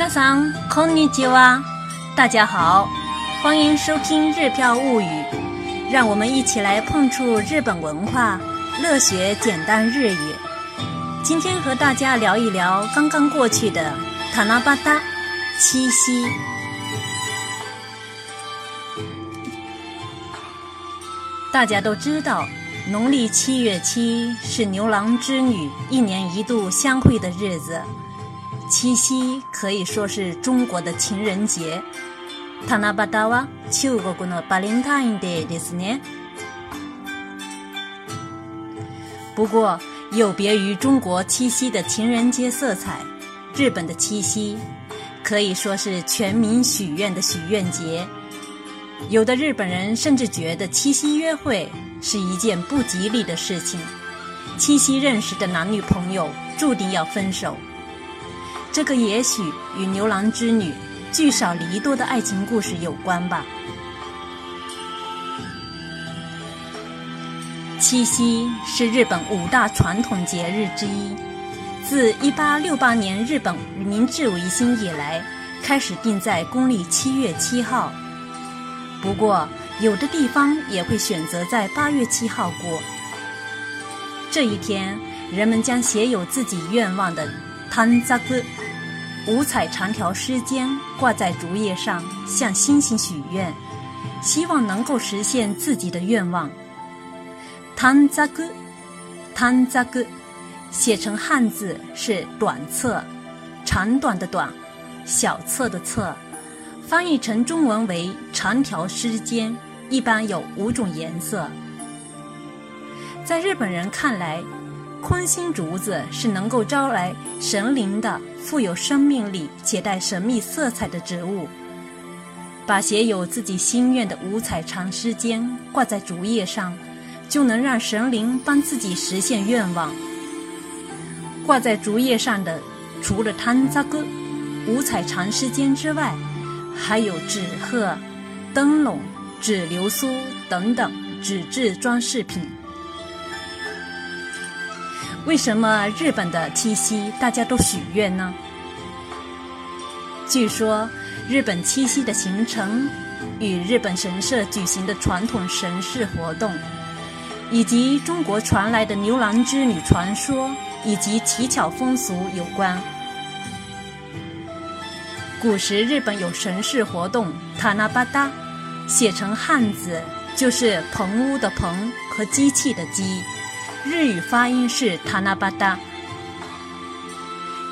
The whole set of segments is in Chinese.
皆さんこんにちは，大家好，欢迎收听《日漂物语》，让我们一起来碰触日本文化，乐学简单日语。今天和大家聊一聊刚刚过去的塔纳巴达七夕。大家都知道，农历七月七是牛郎织女一年一度相会的日子。 七夕可以说是中国的情人节。塔纳巴达は中国のバレンタインデーですね。不过，有别于中国七夕的情人节色彩，日本的七夕可以说是全民许愿的许愿节。有的日本人甚至觉得七夕约会是一件不吉利的事情，七夕认识的男女朋友注定要分手。 这个也许与牛郎织女聚少离多的爱情故事有关吧。七夕是日本五大传统节日之一，自1868年日本明治维新以来，开始定在公历七月七号。不过，有的地方也会选择在八月七号过。这一天，人们将写有自己愿望的“汤扎格”五彩长条诗笺挂在竹叶上，向星星许愿，希望能够实现自己的愿望。汤扎格，汤扎格，写成汉字是“短册”，长短的“短”，小册的“册”。翻译成中文为长条诗笺，一般有五种颜色。在日本人看来，空心竹子是能够招来神灵的、富有生命力且带神秘色彩的植物。把写有自己心愿的五彩长诗笺挂在竹叶上，就能让神灵帮自己实现愿望。挂在竹叶上的，除了汤扎哥五彩长诗笺之外，还有纸鹤、灯笼、纸流苏等等纸质装饰品。为什么日本的七夕大家都许愿呢？据说，日本七夕的形成与日本神社举行的传统神事活动，以及中国传来的牛郎织女传说以及乞巧风俗有关。古时日本有神事活动塔那巴达，写成汉字就是棚屋的棚和机器的机，日语发音是塔那巴达。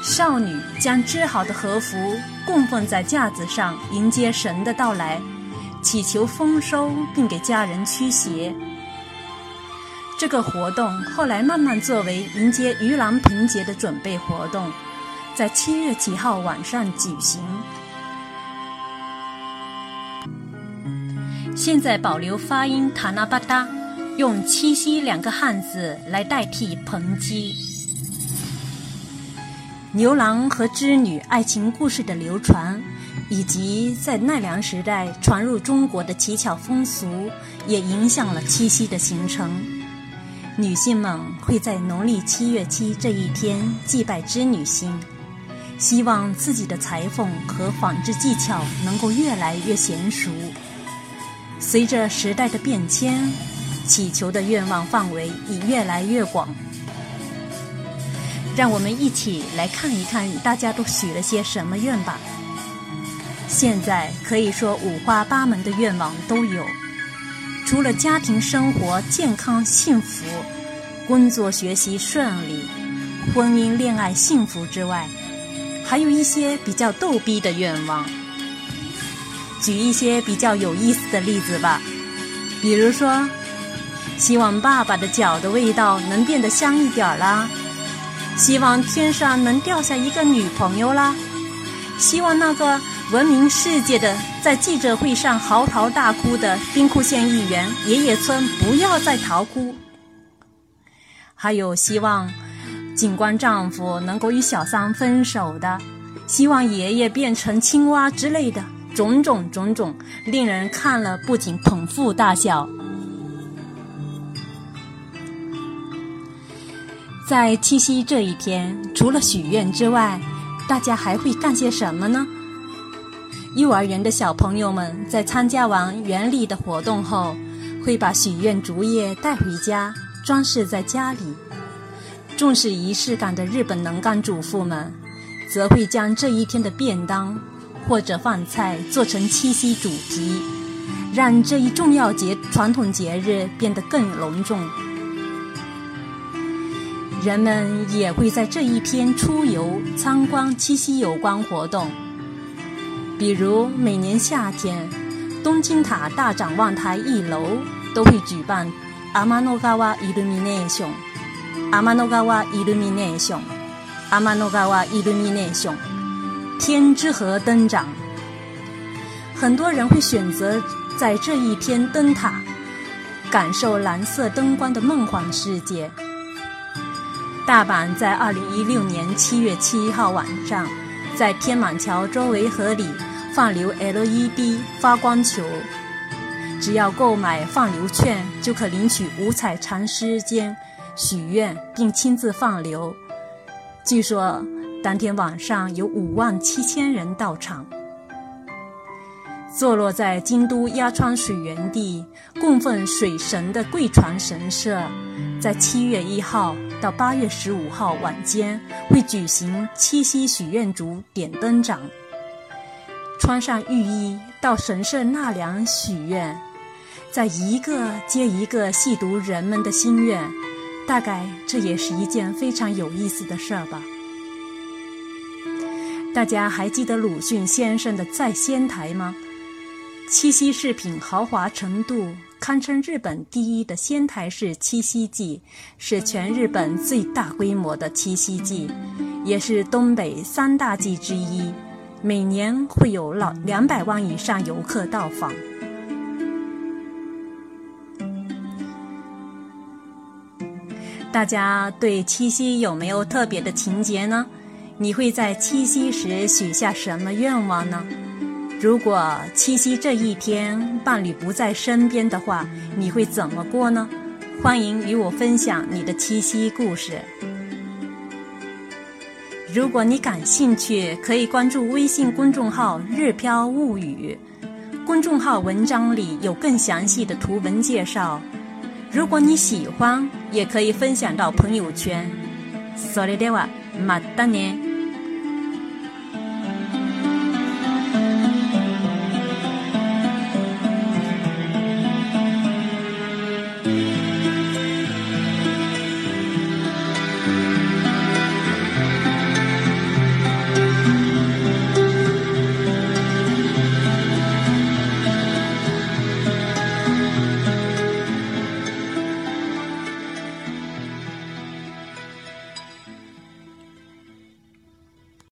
少女将织好的和服供奉在架子上，迎接神的到来，祈求丰收，并给家人驱邪。这个活动后来慢慢作为迎接盂兰盆节的准备活动。在七月七号晚上举行。现在保留发音塔那巴达，用七夕两个汉字来代替蓬基。牛郎和织女爱情故事的流传，以及在奈良时代传入中国的乞巧风俗，也影响了七夕的形成。女性们会在农历七月七这一天祭拜织女星。希望自己的裁缝和纺织技巧能够越来越娴熟。随着时代的变迁，祈求的愿望范围已越来越广。让我们一起来看一看大家都许了些什么愿吧。现在可以说五花八门的愿望都有，除了家庭生活健康幸福、工作学习顺利、婚姻恋爱幸福之外，还有一些比较逗逼的愿望，举一些比较有意思的例子吧。比如说，希望爸爸的脚的味道能变得香一点啦；希望天上能掉下一个女朋友啦；希望那个闻名世界的在记者会上嚎啕大哭的兵库县议员爷爷村不要再逃哭；还有希望。警官丈夫能够与小三分手的，希望爷爷变成青蛙之类的，种种种种，令人看了不仅捧腹大笑。在七夕这一天，除了许愿之外，大家还会干些什么呢？幼儿园的小朋友们在参加完园里的活动后，会把许愿竹叶带回家，装饰在家里。重视仪式感的日本能干主妇们，则会将这一天的便当或者饭菜做成七夕主题，让这一重要节传统节日变得更隆重。人们也会在这一天出游参观七夕有关活动，比如每年夏天，东京塔大展望台一楼都会举办阿玛诺嘎瓦伊鲁米内熊阿玛诺嘎瓦伊鲁米内熊阿玛诺嘎瓦伊鲁米内熊天之河灯展。很多人会选择在这一天灯塔，感受蓝色灯光的梦幻世界。大阪在二零一六年七月七号晚上，在天满桥周围河里放流 LED 发光球。只要购买放流券，就可领取五彩长时间许愿，并亲自放流。据说当天晚上有五万七千人到场。坐落在京都鸭川水源地、供奉水神的贵船神社，在七月一号到八月十五号晚间会举行七夕许愿烛点灯展。穿上浴衣到神社纳凉许愿，在一个接一个细读人们的心愿，大概这也是一件非常有意思的事儿吧。大家还记得鲁迅先生的《在仙台》吗？七夕饰品豪华程度堪称日本第一的仙台市七夕祭，是全日本最大规模的七夕祭，也是东北三大祭之一。每年会有老两百万以上游客到访。大家对七夕有没有特别的情节呢？你会在七夕时许下什么愿望呢？如果七夕这一天伴侣不在身边的话，你会怎么过呢？欢迎与我分享你的七夕故事。如果你感兴趣，可以关注微信公众号“日飘物语”，公众号文章里有更详细的图文介绍。如果你喜欢，也可以分享到朋友圈。それではまたね。